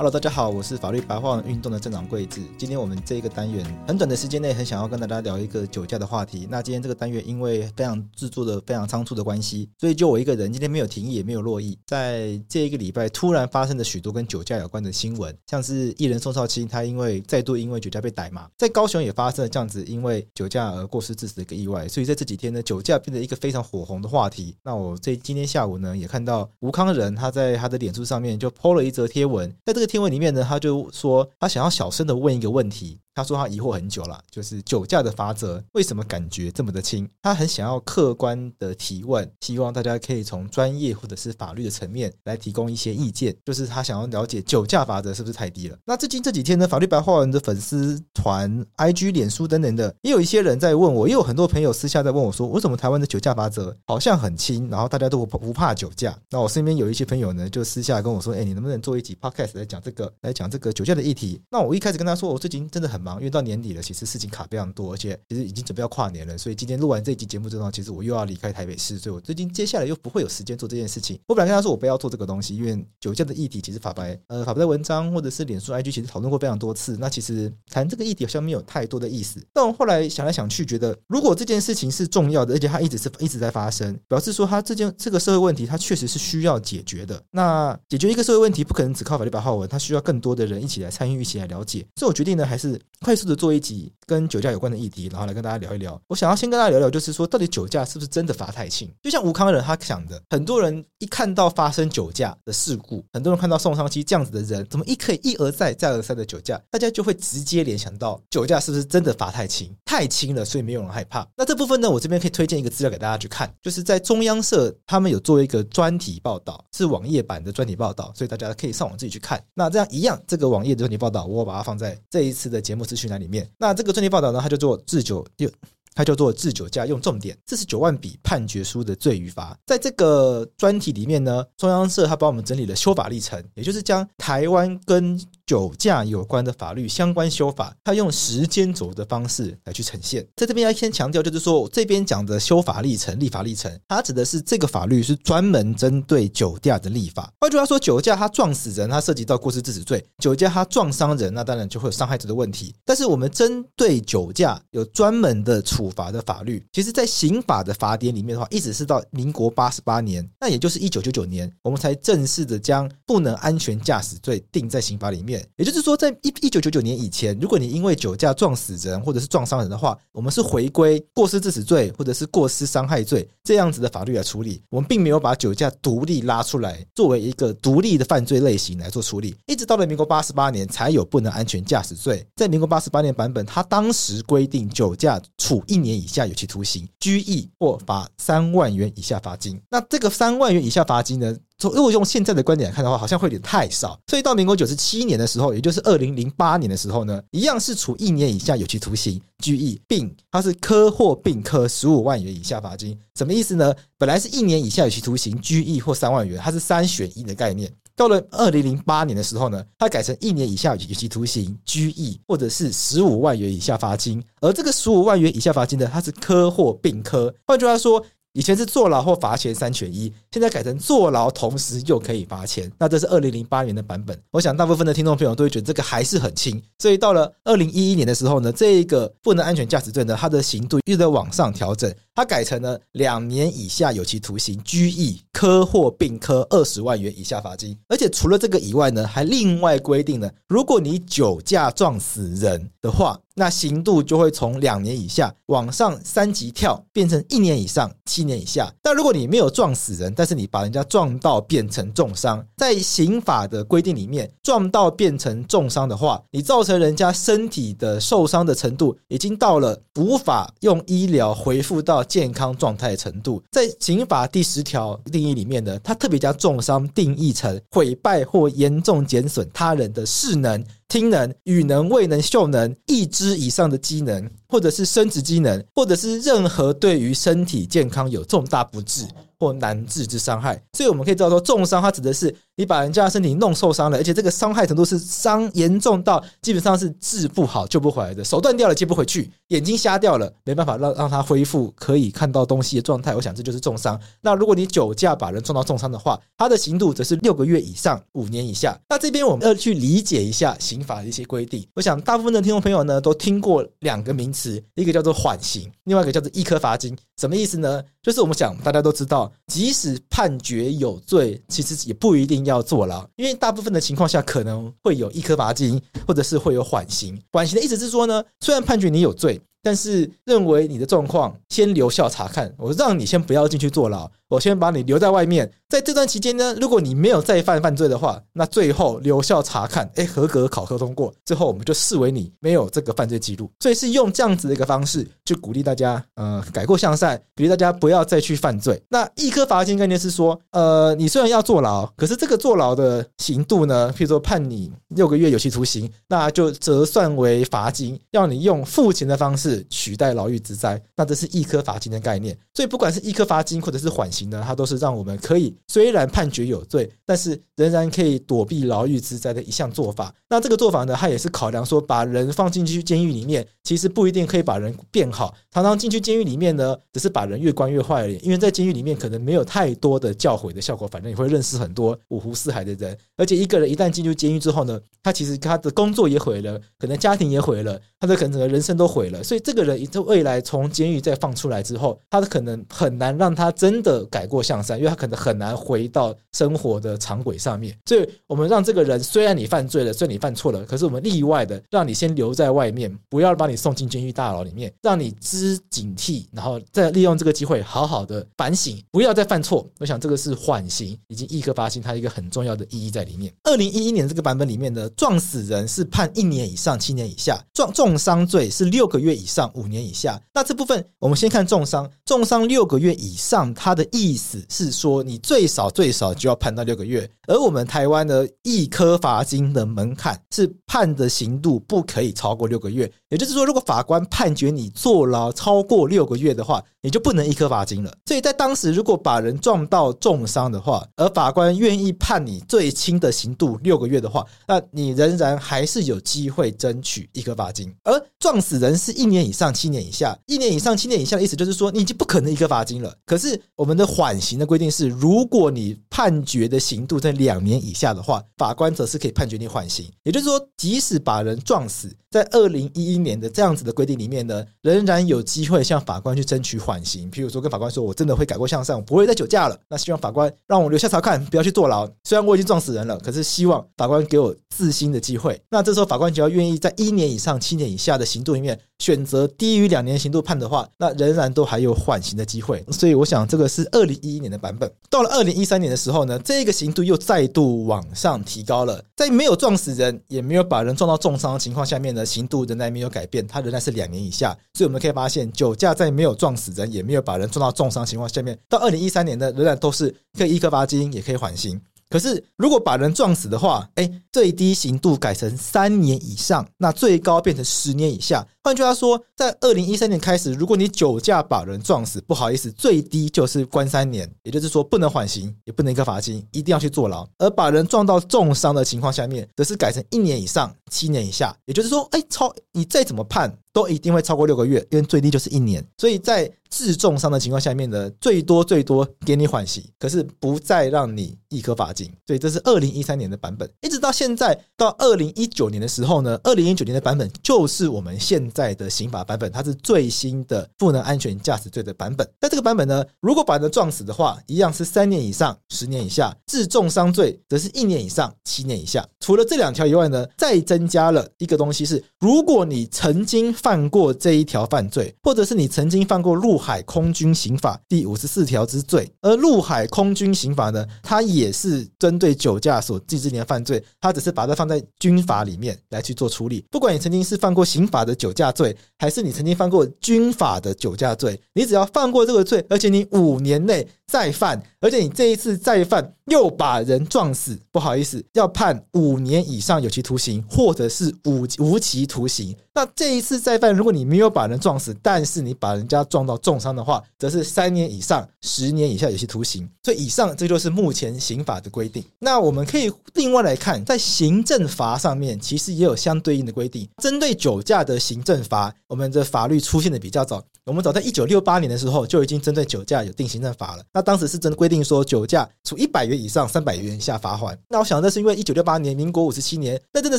Hello，大家好，我是法律白话文运动的镇长桂智。今天我们这一个单元很短的时间内，很想要跟大家聊一个酒驾的话题。那今天这个单元因为非常制作的非常仓促的关系，所以就我一个人今天没有停议也没有落议。在这一个礼拜突然发生了许多跟酒驾有关的新闻，像是艺人宋少卿他因为再度因为酒驾被逮嘛，在高雄也发生了这样子因为酒驾而过失致死的一个意外。所以在这几天呢，酒驾变成一个非常火红的话题。那我这今天下午呢也看到吴康仁他在他的脸书上面就 po 了一则贴文，在这个。听闻里面呢，他就说他想要小声的问一个问题。他说他疑惑很久了，就是酒驾的罚则为什么感觉这么的轻？他很想要客观的提问，希望大家可以从专业或者是法律的层面来提供一些意见。就是他想要了解酒驾罚则是不是太低了？那最近这几天呢，法律白话文的粉丝团、IG、脸书等等的，也有一些人在问我，也有很多朋友私下在问我说，为什么台湾的酒驾罚则好像很轻，然后大家都不怕酒驾？那我身边有一些朋友呢，就私下跟我说，哎，你能不能做一集 Podcast 来讲这个，来讲这个酒驾的议题？那我一开始跟他说，我最近真的很忙。因为到年底了，其实事情卡非常多，而且其实已经准备要跨年了，所以今天录完这一集节目之后，其实我又要离开台北市，所以我最近接下来又不会有时间做这件事情。我本来跟他说我不要做这个东西，因为酒驾的议题其实法白呃法白的文章或者是脸书 IG 其实讨论过非常多次，那其实谈这个议题好像没有太多的意思。但我后来想来想去，觉得如果这件事情是重要的，而且它一直是一直在发生，表示说它这件这个社会问题它确实是需要解决的。那解决一个社会问题不可能只靠法律白话文，它需要更多的人一起来参与，一起来了解。所以我决定呢，还是快速的做一集。跟酒驾有关的议题，然后来跟大家聊一聊。我想要先跟大家聊聊，就是说，到底酒驾是不是真的罚太轻？就像吴康仁他想的，很多人一看到发生酒驾的事故，很多人看到宋少卿这样子的人，怎么一可以一而再再而三的酒驾，大家就会直接联想到酒驾是不是真的罚太轻？太轻了，所以没有人害怕。那这部分呢，我这边可以推荐一个资料给大家去看，就是在中央社他们有做一个专题报道，是网页版的专题报道，所以大家可以上网自己去看。那这样一样，这个网页的专题报道，我把它放在这一次的节目资讯栏里面。那这个专题报道呢，它叫做治酒，就它叫做治酒驾用重点，四十九万笔判决书的罪与罚。在这个专题里面呢，中央社它帮我们整理了修法历程，也就是将台湾跟酒驾有关的法律相关修法，它用时间轴的方式来去呈现。在这边要先强调，就是说这边讲的修法历程、立法历程，它指的是这个法律是专门针对酒驾的立法。换句话说，酒驾它撞死人，它涉及到过失致死罪；酒驾它撞伤人，那当然就会有伤害者的问题。但是我们针对酒驾有专门的处罚的法律，其实在刑法的法典里面的话，一直是到民国八十八年，那也就是一九九九年，我们才正式的将不能安全驾驶罪定在刑法里面。也就是说，在一一九九九年以前，如果你因为酒驾撞死人或者是撞伤人的话，我们是回归过失致死罪或者是过失伤害罪这样子的法律来处理。我们并没有把酒驾独立拉出来作为一个独立的犯罪类型来做处理。一直到了民国八十八年才有不能安全驾驶罪。在民国八十八年版本，它当时规定酒驾处一年以下有期徒刑、拘役或罚三万元以下罚金。那这个三万元以下罚金呢？如果用现在的观点来看的话，好像会有点太少。所以到民国九十七年的时候，也就是二零零八年的时候呢，一样是处一年以下有期徒刑、拘役，并它是科或并科十五万元以下罚金。什么意思呢？本来是一年以下有期徒刑、拘役或三万元，它是三选一的概念。到了二零零八年的时候呢，它改成一年以下有期徒刑、拘役或者是十五万元以下罚金。而这个十五万元以下罚金呢，它是科或并科。换句话说。以前是坐牢或罚钱三选一，现在改成坐牢同时又可以罚钱。那这是二零零八年的版本，我想大部分的听众朋友都会觉得这个还是很轻。所以到了二零一一年的时候呢，这一个不能安全驾驶罪呢，它的刑度又在往上调整，它改成了两年以下有期徒刑、拘役、科或并科二十万元以下罚金。而且除了这个以外呢，还另外规定了，如果你酒驾撞死人的话，那刑度就会从两年以下往上三级跳，变成一年以上七年以下。但如果你没有撞死人，但是你把人家撞到变成重伤，在刑法的规定里面，撞到变成重伤的话，你造成人家身体的受伤的程度已经到了无法用医疗恢复到健康状态的程度。在刑法第十条定义里面呢，他特别将重伤定义成毁败或严重减损他人的视能。听能、语能、未能、嗅能、一肢以上的机能，或者是生殖机能，或者是任何对于身体健康有重大不治或难治之伤害。所以我们可以知道说，重伤它指的是。你把人家的身体弄受伤了，而且这个伤害程度是伤严重到基本上是治不好、救不回来的，手断掉了接不回去，眼睛瞎掉了，没办法让让他恢复可以看到东西的状态。我想这就是重伤。那如果你酒驾把人撞到重伤的话，他的刑度则是六个月以上五年以下。那这边我们要去理解一下刑法的一些规定。我想大部分的听众朋友呢都听过两个名词，一个叫做缓刑，另外一个叫做一颗罚金。什么意思呢？就是我们想大家都知道，即使判决有罪，其实也不一定要。坐牢，因为大部分的情况下可能会有一颗罚金，或者是会有缓刑。缓刑的意思是说呢，虽然判决你有罪，但是认为你的状况先留校察看，我让你先不要进去坐牢。我先把你留在外面，在这段期间呢，如果你没有再犯犯罪的话，那最后留校察看，哎，合格考核通过，最后我们就视为你没有这个犯罪记录。所以是用这样子的一个方式去鼓励大家，呃，改过向善，鼓励大家不要再去犯罪。那一科罚金概念是说，呃，你虽然要坐牢，可是这个坐牢的刑度呢，譬如说判你六个月有期徒刑，那就折算为罚金，要你用付钱的方式是取代牢狱之灾，那这是一颗罚金的概念。所以不管是一颗罚金或者是缓刑。呢，它都是让我们可以虽然判决有罪，但是仍然可以躲避牢狱之灾的一项做法。那这个做法呢，它也是考量说，把人放进去监狱里面，其实不一定可以把人变好。常常进去监狱里面呢，只是把人越关越坏而已。因为在监狱里面可能没有太多的教诲的效果，反正你会认识很多五湖四海的人。而且一个人一旦进入监狱之后呢，他其实他的工作也毁了，可能家庭也毁了，他的可能整个人生都毁了。所以这个人未来从监狱再放出来之后，他可能很难让他真的。改过向善，因为他可能很难回到生活的常轨上面，所以我们让这个人，虽然你犯罪了，虽然你犯错了，可是我们例外的让你先留在外面，不要把你送进监狱大牢里面，让你知警惕，然后再利用这个机会好好的反省，不要再犯错。我想这个是缓刑以及易科罚金它一个很重要的意义在里面。二零一一年这个版本里面的撞死人是判一年以上七年以下，撞重伤罪是六个月以上五年以下。那这部分我们先看重伤，重伤六个月以上，它的意。思是说，你最少最少就要判到六个月，而我们台湾的一颗罚金的门槛是判的刑度不可以超过六个月。也就是说，如果法官判决你坐牢超过六个月的话，你就不能一颗罚金了。所以在当时，如果把人撞到重伤的话，而法官愿意判你最轻的刑度六个月的话，那你仍然还是有机会争取一颗罚金。而撞死人是一年以上七年以下，一年以上七年以下的意思就是说，你已经不可能一颗罚金了。可是我们的缓刑的规定是，如果你判决的刑度在两年以下的话，法官则是可以判决你缓刑。也就是说，即使把人撞死，在二零一一年的这样子的规定里面呢，仍然有机会向法官去争取缓刑。譬如说，跟法官说，我真的会改过向善，我不会再酒驾了。那希望法官让我留下查看，不要去坐牢。虽然我已经撞死人了，可是希望法官给我自新的机会。那这时候，法官只要愿意在一年以上七年以下的刑度里面选择低于两年刑度判的话，那仍然都还有缓刑的机会。所以，我想这个是二零一一年的版本，到了二零一三年的时候呢，这个刑度又再度往上提高了。在没有撞死人，也没有把人撞到重伤的情况下面呢，刑度仍然没有改变，它仍然是两年以下。所以我们可以发现，酒驾在没有撞死人，也没有把人撞到重伤情况下面，到二零一三年呢，仍然都是可以易科罚金，也可以缓刑。可是，如果把人撞死的话，哎，最低刑度改成三年以上，那最高变成十年以下。换句话说，在二零一三年开始，如果你酒驾把人撞死，不好意思，最低就是关三年，也就是说不能缓刑，也不能一个罚金，一定要去坐牢。而把人撞到重伤的情况下面，则是改成一年以上七年以下。也就是说，哎，超你再怎么判，都一定会超过六个月，因为最低就是一年。所以在致重伤的情况下面呢，最多最多给你缓刑，可是不再让你一颗罚金。所以这是二零一三年的版本，一直到现在到二零一九年的时候呢，二零一九年的版本就是我们现在的刑法版本，它是最新的不能安全驾驶罪的版本。那这个版本呢，如果把人撞死的话，一样是三年以上十年以下；致重伤罪则是一年以上七年以下。除了这两条以外呢，再增加了一个东西是，如果你曾经犯过这一条犯罪，或者是你曾经犯过陆海空军刑法第五十四条之罪，而陆海空军刑法呢，它也是针对酒驾所禁止你的犯罪，它只是把它放在军法里面来去做处理。不管你曾经是犯过刑法的酒驾罪，还是你曾经犯过军法的酒驾罪，你只要犯过这个罪，而且你五年内再犯，而且你这一次再犯又把人撞死，不好意思，要判五年以上有期徒刑，或者是无无期徒刑。那这一次再犯，如果你没有把人撞死，但是你把人家撞到重伤的话，则是三年以上十年以下有期徒刑。所以以上这就是目前刑法的规定。那我们可以另外来看，在行政罚上面，其实也有相对应的规定。针对酒驾的行政罚，我们的法律出现的比较早。我们早在一九六八年的时候就已经针对酒驾有定行政法了。那当时是真规定说，酒驾处一百元以上三百元以下罚款。那我想，那是因为一九六八年，民国五十七年，那真的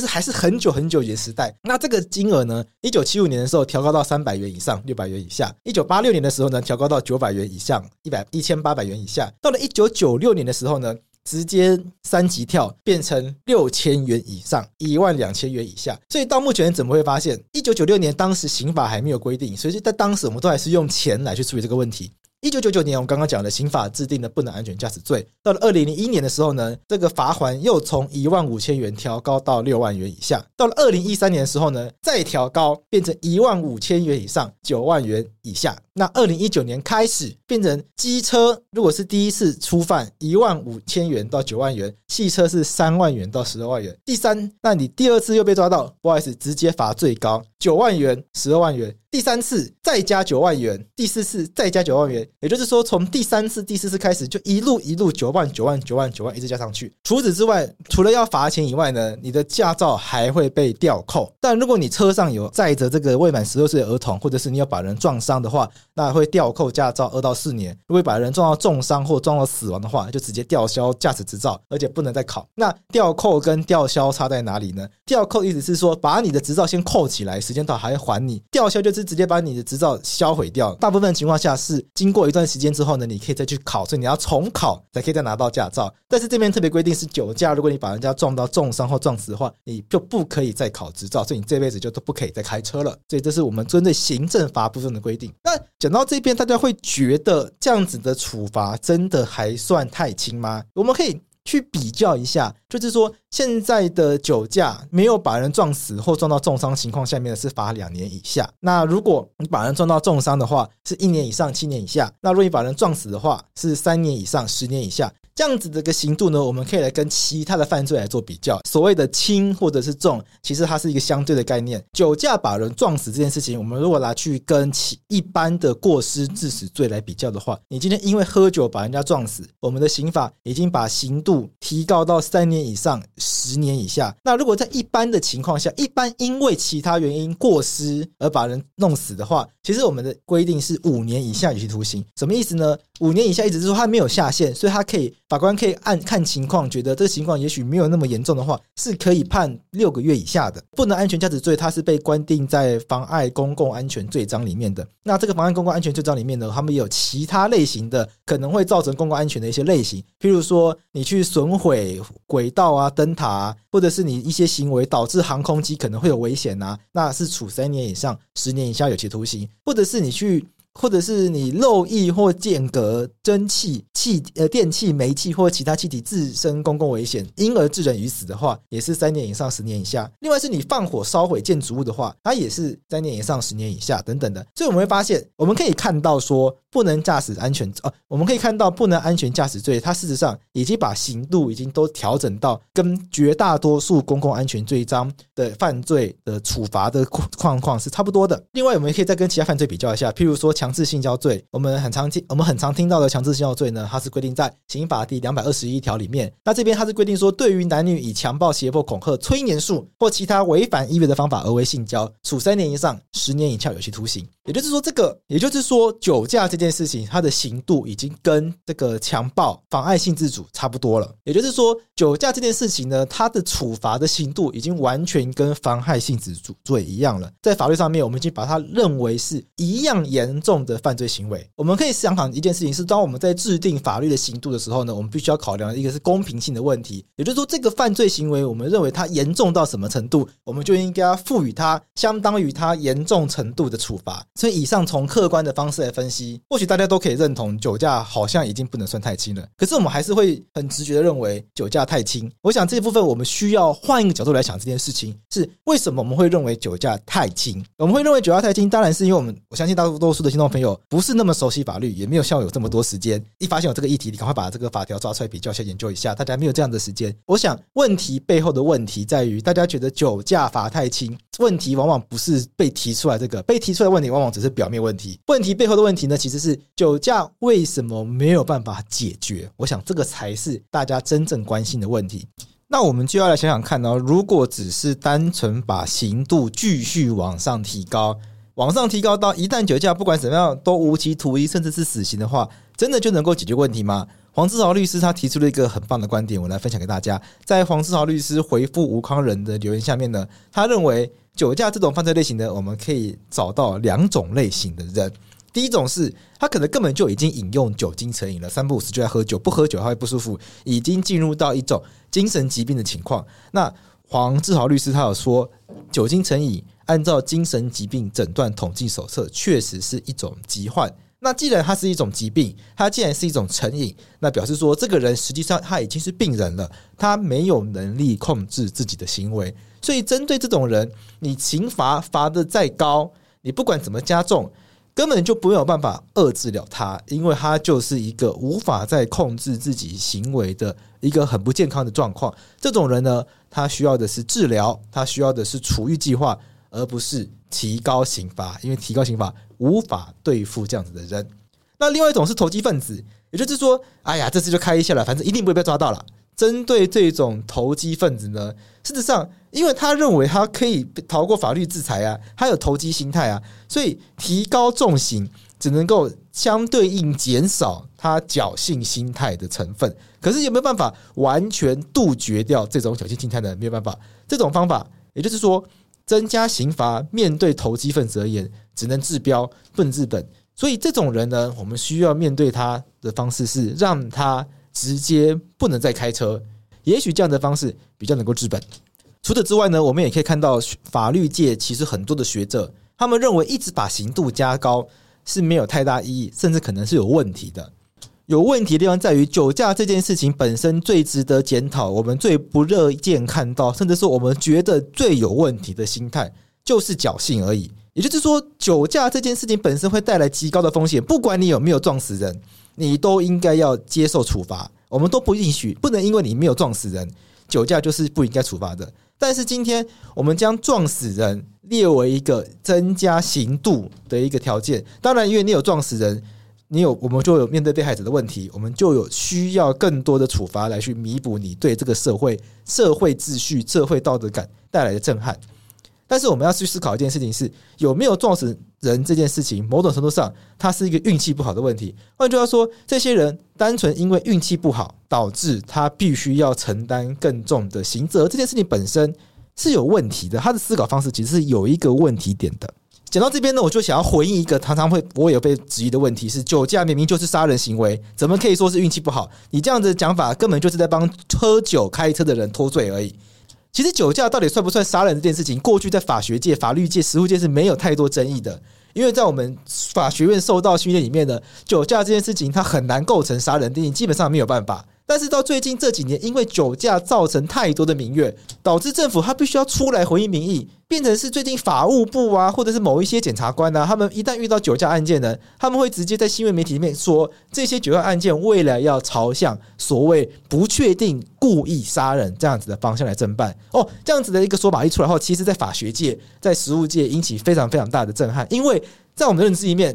是还是很久很久以前时代。那这个金额呢，一九七五年的时候调高到三百元以上六百元以下；一九八六年的时候呢，调高到九百元以上一百一千八百元以下。到了一九九六年的时候呢，直接三级跳变成六千元以上一万两千元以下，所以到目前怎么会发现？一九九六年当时刑法还没有规定，所以在当时我们都还是用钱来去处理这个问题。一九九九年，我们刚刚讲的刑法制定的不能安全驾驶罪，到了二零零一年的时候呢，这个罚锾又从一万五千元调高到六万元以下。到了二零一三年的时候呢，再调高变成一万五千元以上九万元以下。那二零一九年开始变成机车，如果是第一次初犯一万五千元到九万元，汽车是三万元到十二万元。第三，那你第二次又被抓到，不好意思，直接罚最高九万元、十二万元。第三次再加九万元，第四次再加九万元，也就是说，从第三次、第四次开始，就一路一路九万、九万、九万、九万一直加上去。除此之外，除了要罚钱以外呢，你的驾照还会被吊扣。但如果你车上有载着这个未满十六岁的儿童，或者是你要把人撞伤的话，那会吊扣驾照二到四年。如果把人撞到重伤或撞到死亡的话，就直接吊销驾驶执照，而且不能再考。那吊扣跟吊销差在哪里呢？吊扣意思是说，把你的执照先扣起来，时间到还要还你；吊销就是。直接把你的执照销毁掉。大部分情况下是经过一段时间之后呢，你可以再去考，所以你要重考才可以再拿到驾照。但是这边特别规定是酒驾，如果你把人家撞到重伤或撞死的话，你就不可以再考执照，所以你这辈子就都不可以再开车了。所以这是我们针对行政法部分的规定。那讲到这边，大家会觉得这样子的处罚真的还算太轻吗？我们可以。去比较一下，就是说现在的酒驾没有把人撞死或撞到重伤情况下面的是罚两年以下。那如果你把人撞到重伤的话，是一年以上七年以下。那如果你把人撞死的话，是三年以上十年以下。这样子的一个刑度呢，我们可以来跟其他的犯罪来做比较。所谓的轻或者是重，其实它是一个相对的概念。酒驾把人撞死这件事情，我们如果拿去跟其一般的过失致死罪来比较的话，你今天因为喝酒把人家撞死，我们的刑法已经把刑度提高到三年以上十年以下。那如果在一般的情况下，一般因为其他原因过失而把人弄死的话，其实我们的规定是五年以下有期徒刑。什么意思呢？五年以下，一直是说他没有下限，所以他可以。法官可以按看情况，觉得这个情况也许没有那么严重的话，是可以判六个月以下的。不能安全驾驶罪，它是被关定在妨碍公共安全罪章里面的。那这个妨碍公共安全罪章里面呢，他们也有其他类型的可能会造成公共安全的一些类型，譬如说你去损毁轨道啊、灯塔啊，或者是你一些行为导致航空机可能会有危险啊，那是处三年以上十年以下有期徒刑，或者是你去。或者是你漏液或间隔蒸汽、气呃电气、煤气或其他气体自身公共危险，因而致人于死的话，也是三年以上十年以下。另外是你放火烧毁建筑物的话，它也是三年以上十年以下等等的。所以我们会发现，我们可以看到说，不能驾驶安全哦，我们可以看到不能安全驾驶罪，它事实上已经把刑度已经都调整到跟绝大多数公共安全罪章的犯罪的处罚的况况是差不多的。另外，我们可以再跟其他犯罪比较一下，譬如说。强制性交罪，我们很常听，我们很常听到的强制性交罪呢，它是规定在刑法第两百二十一条里面。那这边它是规定说，对于男女以强暴、胁迫、恐吓、催眠术或其他违反意愿的方法而为性交，处三年以上十年以下有期徒刑。也就是说，这个也就是说，酒驾这件事情，它的刑度已经跟这个强暴、妨碍性自主差不多了。也就是说，酒驾这件事情呢，它的处罚的刑度已经完全跟妨害性自主罪一样了。在法律上面，我们已经把它认为是一样严重重的犯罪行为。我们可以想想一件事情是：当我们在制定法律的刑度的时候呢，我们必须要考量一个是公平性的问题。也就是说，这个犯罪行为，我们认为它严重到什么程度，我们就应该赋予它相当于它严重程度的处罚。所以，以上从客观的方式来分析，或许大家都可以认同酒驾好像已经不能算太轻了。可是，我们还是会很直觉的认为酒驾太轻。我想这一部分我们需要换一个角度来想这件事情：是为什么我们会认为酒驾太轻？我们会认为酒驾太轻，当然是因为我们我相信大多数的听众众朋友不是那么熟悉法律，也没有像我有这么多时间。一发现有这个议题，你赶快把这个法条抓出来比较一下、研究一下。大家没有这样的时间。我想问题背后的问题在于，大家觉得酒驾罚太轻，问题往往不是被提出来这个，被提出来的问题往往只是表面问题。问题背后的问题呢，其实是酒驾为什么没有办法解决？我想这个才是大家真正关心的问题。那我们就要来想想看哦，如果只是单纯把刑度继续往上提高，往上提高到一旦酒驾不管怎么样都无期徒刑甚至是死刑的话，真的就能够解决问题吗？黄志豪律师他提出了一个很棒的观点，我来分享给大家。在黄志豪律师回复吴康仁的留言下面呢，他认为酒驾这种犯罪类型呢，我们可以找到两种类型的人。第一种是他可能根本就已经饮用酒精成瘾了，三不五时就在喝酒，不喝酒他会不舒服，已经进入到一种精神疾病的情况。那黄志豪律师他有说，酒精成瘾按照精神疾病诊断统计手册，确实是一种疾患。那既然它是一种疾病，它既然是一种成瘾，那表示说这个人实际上他已经是病人了，他没有能力控制自己的行为。所以针对这种人，你刑罚罚得再高，你不管怎么加重。根本就没有办法遏制了他，因为他就是一个无法再控制自己行为的一个很不健康的状况。这种人呢，他需要的是治疗，他需要的是处遇计划，而不是提高刑罚，因为提高刑罚无法对付这样子的人。那另外一种是投机分子，也就是说，哎呀，这次就开一下了，反正一定不会被抓到了。针对这种投机分子呢，事实上，因为他认为他可以逃过法律制裁啊，他有投机心态啊，所以提高重刑只能够相对应减少他侥幸心态的成分。可是有没有办法完全杜绝掉这种侥幸心态呢？没有办法。这种方法，也就是说，增加刑罚，面对投机分子而言，只能治标不能治本。所以这种人呢，我们需要面对他的方式是让他。直接不能再开车，也许这样的方式比较能够治本。除此之外呢，我们也可以看到法律界其实很多的学者，他们认为一直把刑度加高是没有太大意义，甚至可能是有问题的。有问题的地方在于酒驾这件事情本身最值得检讨，我们最不乐见看到，甚至是我们觉得最有问题的心态，就是侥幸而已。也就是说，酒驾这件事情本身会带来极高的风险，不管你有没有撞死人。你都应该要接受处罚，我们都不允许，不能因为你没有撞死人，酒驾就是不应该处罚的。但是今天我们将撞死人列为一个增加刑度的一个条件，当然，因为你有撞死人，你有我们就有面对被害者的问题，我们就有需要更多的处罚来去弥补你对这个社会、社会秩序、社会道德感带来的震撼。但是我们要去思考一件事情是有没有撞死人这件事情，某种程度上它是一个运气不好的问题。换句话说，这些人单纯因为运气不好，导致他必须要承担更重的刑责，这件事情本身是有问题的。他的思考方式其实是有一个问题点的。讲到这边呢，我就想要回应一个常常会我也有被质疑的问题：是酒驾明明就是杀人行为，怎么可以说是运气不好？你这样子讲法根本就是在帮喝酒开车的人脱罪而已。其实酒驾到底算不算杀人这件事情，过去在法学界、法律界、实务界是没有太多争议的，因为在我们法学院受到训练里面呢，酒驾这件事情它很难构成杀人定义，基本上没有办法。但是到最近这几年，因为酒驾造成太多的民怨，导致政府他必须要出来回应民意，变成是最近法务部啊，或者是某一些检察官啊，他们一旦遇到酒驾案件呢，他们会直接在新闻媒体里面说，这些酒驾案件未来要朝向所谓不确定故意杀人这样子的方向来侦办。哦，这样子的一个说法一出来后，其实在法学界、在实务界引起非常非常大的震撼，因为在我们的认知里面。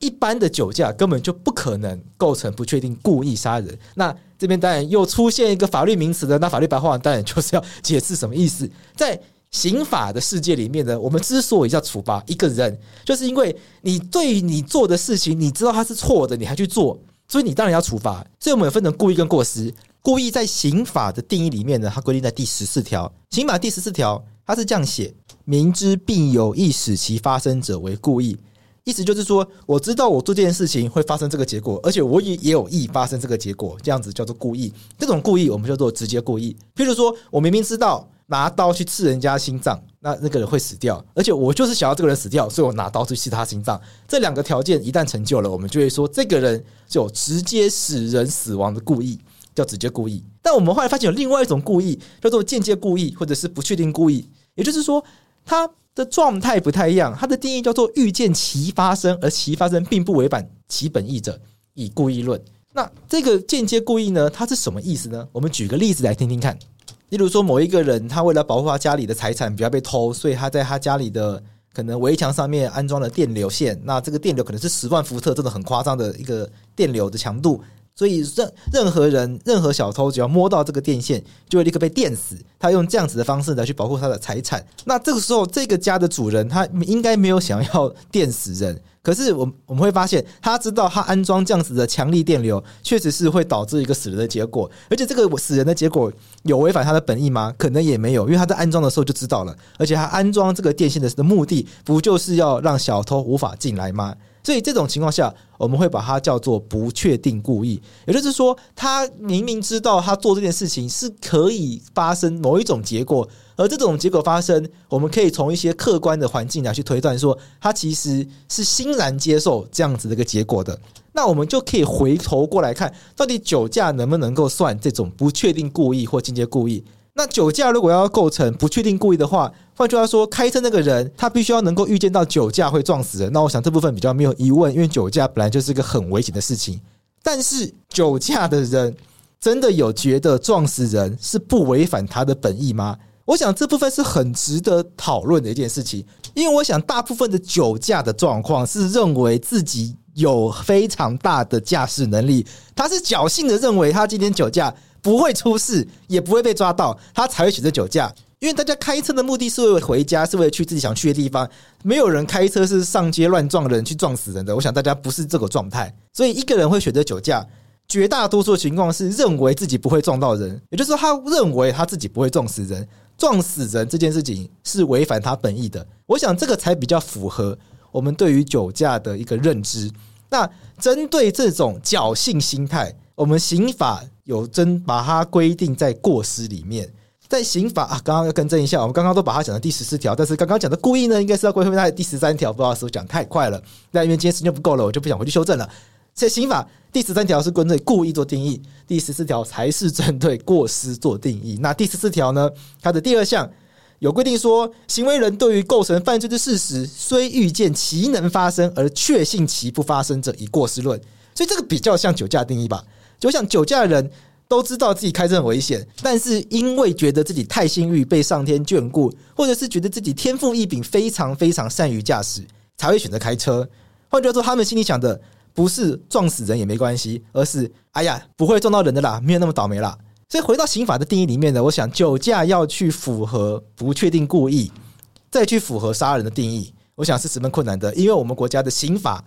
一般的酒驾根本就不可能构成不确定故意杀人。那这边当然又出现一个法律名词的，那法律白话当然就是要解释什么意思。在刑法的世界里面呢，我们之所以要处罚一个人，就是因为你对你做的事情，你知道他是错的，你还去做，所以你当然要处罚。所以我们有分成故意跟过失。故意在刑法的定义里面呢，它规定在第十四条。刑法第十四条它是这样写：明知并有意使其发生者为故意。意思就是说，我知道我做这件事情会发生这个结果，而且我也也有意发生这个结果，这样子叫做故意。这种故意我们叫做直接故意。譬如说，我明明知道拿刀去刺人家心脏，那那个人会死掉，而且我就是想要这个人死掉，所以我拿刀去刺他心脏。这两个条件一旦成就了，我们就会说这个人就直接使人死亡的故意，叫直接故意。但我们后来发现有另外一种故意，叫做间接故意，或者是不确定故意，也就是说，他。的状态不太一样，它的定义叫做预见其发生，而其发生并不违反其本意者，以故意论。那这个间接故意呢？它是什么意思呢？我们举个例子来听听看。例如说，某一个人他为了保护他家里的财产不要被偷，所以他在他家里的可能围墙上面安装了电流线。那这个电流可能是十万伏特，这种很夸张的一个电流的强度。所以任任何人、任何小偷，只要摸到这个电线，就会立刻被电死。他用这样子的方式来去保护他的财产。那这个时候，这个家的主人他应该没有想要电死人。可是，我我们会发现，他知道他安装这样子的强力电流，确实是会导致一个死人的结果。而且，这个死人的结果有违反他的本意吗？可能也没有，因为他在安装的时候就知道了。而且，他安装这个电线的的目的，不就是要让小偷无法进来吗？所以这种情况下，我们会把它叫做不确定故意，也就是说，他明明知道他做这件事情是可以发生某一种结果，而这种结果发生，我们可以从一些客观的环境来去推断说，他其实是欣然接受这样子的一个结果的。那我们就可以回头过来看，到底酒驾能不能够算这种不确定故意或间接故意？那酒驾如果要构成不确定故意的话，换句话说，开车那个人他必须要能够预见到酒驾会撞死人。那我想这部分比较没有疑问，因为酒驾本来就是一个很危险的事情。但是酒驾的人真的有觉得撞死人是不违反他的本意吗？我想这部分是很值得讨论的一件事情，因为我想大部分的酒驾的状况是认为自己有非常大的驾驶能力，他是侥幸的认为他今天酒驾。不会出事，也不会被抓到，他才会选择酒驾。因为大家开车的目的是为了回家，是为了去自己想去的地方。没有人开车是上街乱撞人，去撞死人的。我想大家不是这个状态，所以一个人会选择酒驾，绝大多数情况是认为自己不会撞到人，也就是说，他认为他自己不会撞死人。撞死人这件事情是违反他本意的。我想这个才比较符合我们对于酒驾的一个认知。那针对这种侥幸心态，我们刑法。有真把它规定在过失里面，在刑法啊，刚刚要更正一下，我们刚刚都把它讲到第十四条，但是刚刚讲的故意呢，应该是要归类在第十三条，不知道是不是讲太快了。那因为今天时间不够了，我就不想回去修正了。在刑法第十三条是针对故意做定义，第十四条才是针对过失做定义。那第十四条呢，它的第二项有规定说，行为人对于构成犯罪的事实，虽预见其能发生而确信其不发生者，以过失论。所以这个比较像酒驾定义吧。就像酒驾的人都知道自己开车很危险，但是因为觉得自己太幸运被上天眷顾，或者是觉得自己天赋异禀，非常非常善于驾驶，才会选择开车。换句话说，他们心里想的不是撞死人也没关系，而是哎呀，不会撞到人的啦，没有那么倒霉啦。所以回到刑法的定义里面呢，我想酒驾要去符合不确定故意，再去符合杀人的定义，我想是十分困难的，因为我们国家的刑法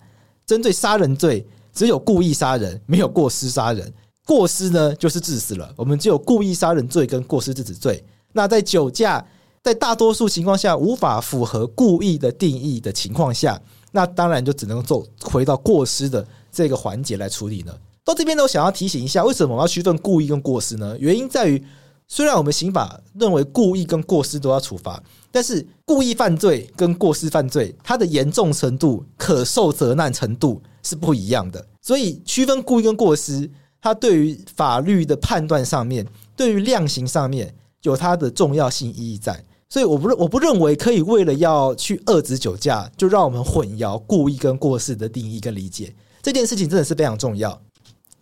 针对杀人罪。只有故意杀人，没有过失杀人。过失呢，就是致死了。我们只有故意杀人罪跟过失致死罪。那在酒驾，在大多数情况下无法符合故意的定义的情况下，那当然就只能做回到过失的这个环节来处理了。到这边呢，我想要提醒一下，为什么我要区分故意跟过失呢？原因在于，虽然我们刑法认为故意跟过失都要处罚，但是故意犯罪跟过失犯罪，它的严重程度、可受责难程度。是不一样的，所以区分故意跟过失，它对于法律的判断上面，对于量刑上面有它的重要性意义在。所以我不认我不认为可以为了要去遏止酒驾，就让我们混淆故意跟过失的定义跟理解。这件事情真的是非常重要。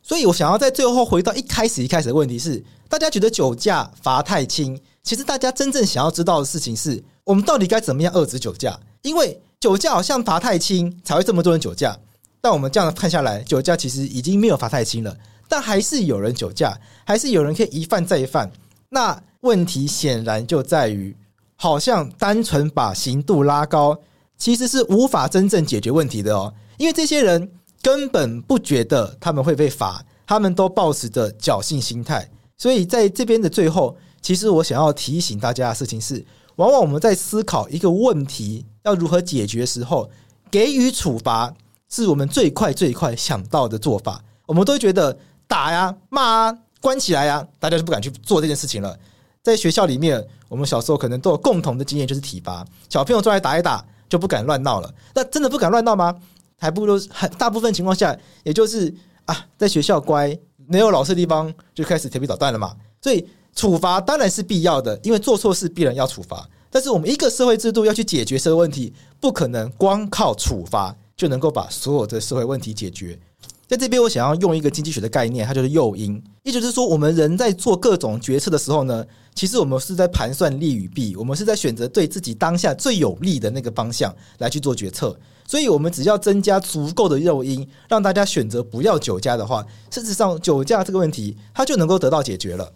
所以我想要在最后回到一开始一开始的问题是：大家觉得酒驾罚太轻，其实大家真正想要知道的事情是我们到底该怎么样遏止酒驾？因为酒驾好像罚太轻才会这么多人酒驾。但我们这样看下来，酒驾其实已经没有罚太轻了，但还是有人酒驾，还是有人可以一犯再犯。那问题显然就在于，好像单纯把刑度拉高，其实是无法真正解决问题的哦。因为这些人根本不觉得他们会被罚，他们都抱持着侥幸心态。所以在这边的最后，其实我想要提醒大家的事情是：往往我们在思考一个问题要如何解决的时候，给予处罚。是我们最快最快想到的做法。我们都觉得打呀、骂啊、关起来呀，大家就不敢去做这件事情了。在学校里面，我们小时候可能都有共同的经验，就是体罚，小朋友出来打一打，就不敢乱闹了。那真的不敢乱闹吗？还不如很大部分情况下，也就是啊，在学校乖，没有老师的地方就开始调皮捣蛋了嘛。所以处罚当然是必要的，因为做错事必然要处罚。但是我们一个社会制度要去解决社会问题，不可能光靠处罚。就能够把所有的社会问题解决。在这边，我想要用一个经济学的概念，它就是诱因。也就是说，我们人在做各种决策的时候呢，其实我们是在盘算利与弊，我们是在选择对自己当下最有利的那个方向来去做决策。所以，我们只要增加足够的诱因，让大家选择不要酒驾的话，事实上，酒驾这个问题它就能够得到解决了。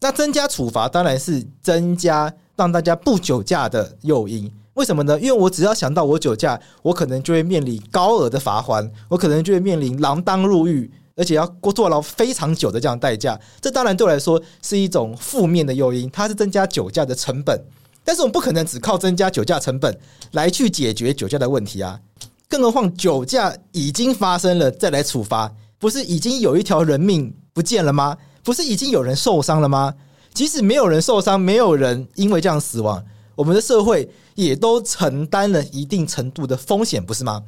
那增加处罚当然是增加让大家不酒驾的诱因。为什么呢？因为我只要想到我酒驾，我可能就会面临高额的罚款，我可能就会面临锒铛入狱，而且要坐牢非常久的这样代价。这当然对我来说是一种负面的诱因，它是增加酒驾的成本。但是我们不可能只靠增加酒驾成本来去解决酒驾的问题啊！更何况酒驾已经发生了，再来处罚，不是已经有一条人命不见了吗？不是已经有人受伤了吗？即使没有人受伤，没有人因为这样死亡。我们的社会也都承担了一定程度的风险，不是吗？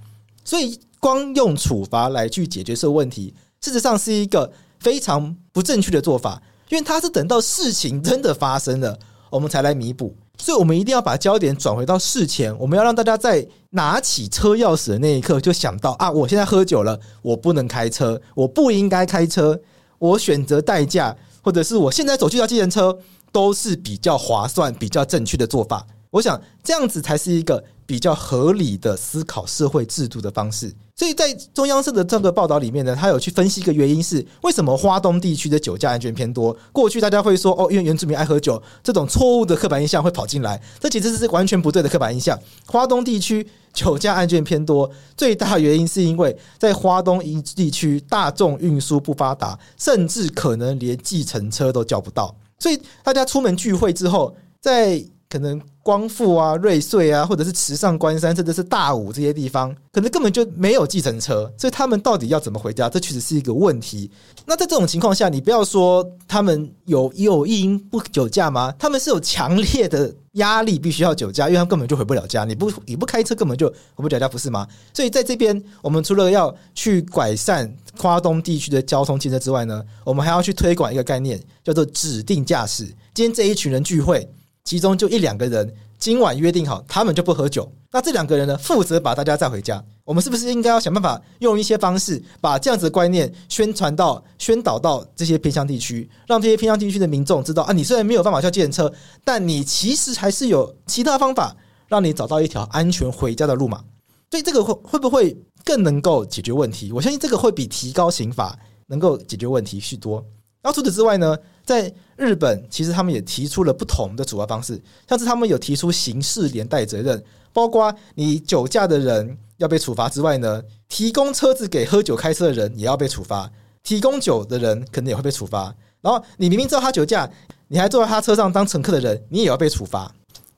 所以，光用处罚来去解决这个问题，事实上是一个非常不正确的做法，因为它是等到事情真的发生了，我们才来弥补。所以我们一定要把焦点转回到事前，我们要让大家在拿起车钥匙的那一刻就想到啊，我现在喝酒了，我不能开车，我不应该开车，我选择代驾，或者是我现在走去叫计程车。都是比较划算、比较正确的做法。我想这样子才是一个比较合理的思考社会制度的方式。所以在中央社的这个报道里面呢，他有去分析一个原因是为什么花东地区的酒驾案件偏多。过去大家会说哦，因为原住民爱喝酒，这种错误的刻板印象会跑进来，这其实是完全不对的刻板印象。花东地区酒驾案件偏多，最大原因是因为在花东一地区大众运输不发达，甚至可能连计程车都叫不到。所以大家出门聚会之后，在可能光复啊、瑞穗啊，或者是池上关山，甚至是大武这些地方，可能根本就没有计程车，所以他们到底要怎么回家？这确实是一个问题。那在这种情况下，你不要说他们有有因不酒驾吗？他们是有强烈的压力，必须要酒驾，因为他们根本就回不了家。你不你不开车，根本就回不了家，不是吗？所以在这边，我们除了要去改善花东地区的交通建设之外呢，我们还要去推广一个概念，叫做指定驾驶。今天这一群人聚会，其中就一两个人。今晚约定好，他们就不喝酒。那这两个人呢，负责把大家载回家。我们是不是应该要想办法用一些方式，把这样子的观念宣传到、宣导到这些偏乡地区，让这些偏乡地区的民众知道啊，你虽然没有办法叫计程车，但你其实还是有其他方法，让你找到一条安全回家的路嘛。所以这个会会不会更能够解决问题？我相信这个会比提高刑罚能够解决问题许多。然后除此之外呢，在日本其实他们也提出了不同的处罚方式，像是他们有提出刑事连带责任，包括你酒驾的人要被处罚之外呢，提供车子给喝酒开车的人也要被处罚，提供酒的人可能也会被处罚。然后你明明知道他酒驾，你还坐在他车上当乘客的人，你也要被处罚。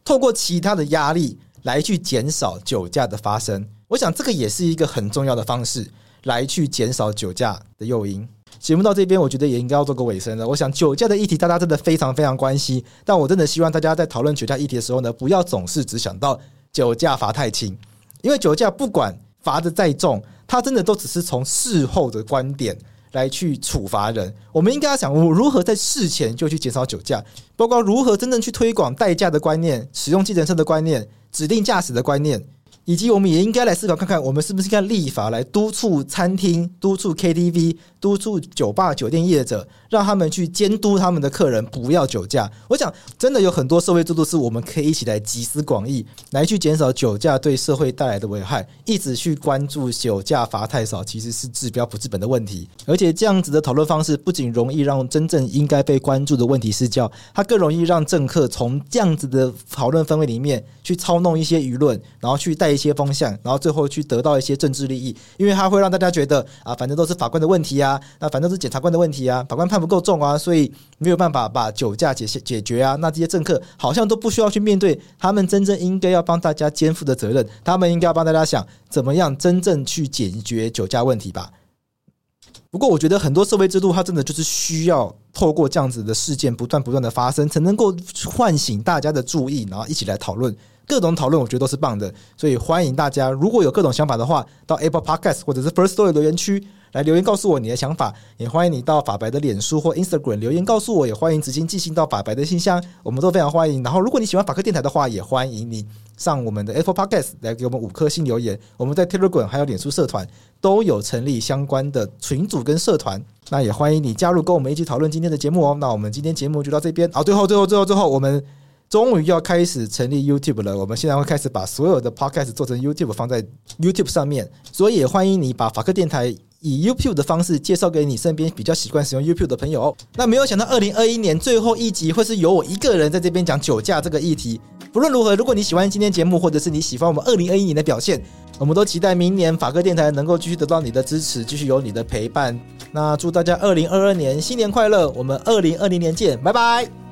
透过其他的压力来去减少酒驾的发生，我想这个也是一个很重要的方式，来去减少酒驾的诱因。节目到这边，我觉得也应该要做个尾声了。我想酒驾的议题，大家真的非常非常关心。但我真的希望大家在讨论酒驾议题的时候呢，不要总是只想到酒驾罚太轻，因为酒驾不管罚得再重，它真的都只是从事后的观点来去处罚人。我们应该要想，我如何在事前就去减少酒驾，包括如何真正去推广代驾的观念、使用计程车的观念、指定驾驶的观念。以及我们也应该来思考看看，我们是不是应该立法来督促餐厅、督促 KTV、督促酒吧、酒店业者，让他们去监督他们的客人不要酒驾。我想，真的有很多社会制度是我们可以一起来集思广益，来去减少酒驾对社会带来的危害。一直去关注酒驾罚太少，其实是治标不治本的问题。而且这样子的讨论方式，不仅容易让真正应该被关注的问题失焦，它更容易让政客从这样子的讨论氛围里面去操弄一些舆论，然后去带一些风向，然后最后去得到一些政治利益，因为它会让大家觉得啊，反正都是法官的问题啊，那反正是检察官的问题啊，法官判不够重啊，所以没有办法把酒驾解解决啊。那这些政客好像都不需要去面对他们真正应该要帮大家肩负的责任，他们应该要帮大家想怎么样真正去解决酒驾问题吧。不过，我觉得很多社会制度，它真的就是需要透过这样子的事件不断不断的发生，才能够唤醒大家的注意，然后一起来讨论。各种讨论，我觉得都是棒的，所以欢迎大家，如果有各种想法的话，到 Apple Podcast 或者是 First Story 留言区来留言告诉我你的想法。也欢迎你到法白的脸书或 Instagram 留言告诉我，也欢迎直接寄信到法白的信箱，我们都非常欢迎。然后，如果你喜欢法克电台的话，也欢迎你上我们的 Apple Podcast 来给我们五颗星留言。我们在 Telegram 还有脸书社团都有成立相关的群组跟社团，那也欢迎你加入，跟我们一起讨论今天的节目哦。那我们今天节目就到这边，好，最后最后最后最后我们。终于要开始成立 YouTube 了，我们现在会开始把所有的 Podcast 做成 YouTube，放在 YouTube 上面，所以也欢迎你把法客电台以 YouTube 的方式介绍给你身边比较习惯使用 YouTube 的朋友。那没有想到，二零二一年最后一集会是由我一个人在这边讲酒驾这个议题。不论如何，如果你喜欢今天节目，或者是你喜欢我们二零二一年的表现，我们都期待明年法客电台能够继续得到你的支持，继续有你的陪伴。那祝大家二零二二年新年快乐！我们二零二零年见，拜拜。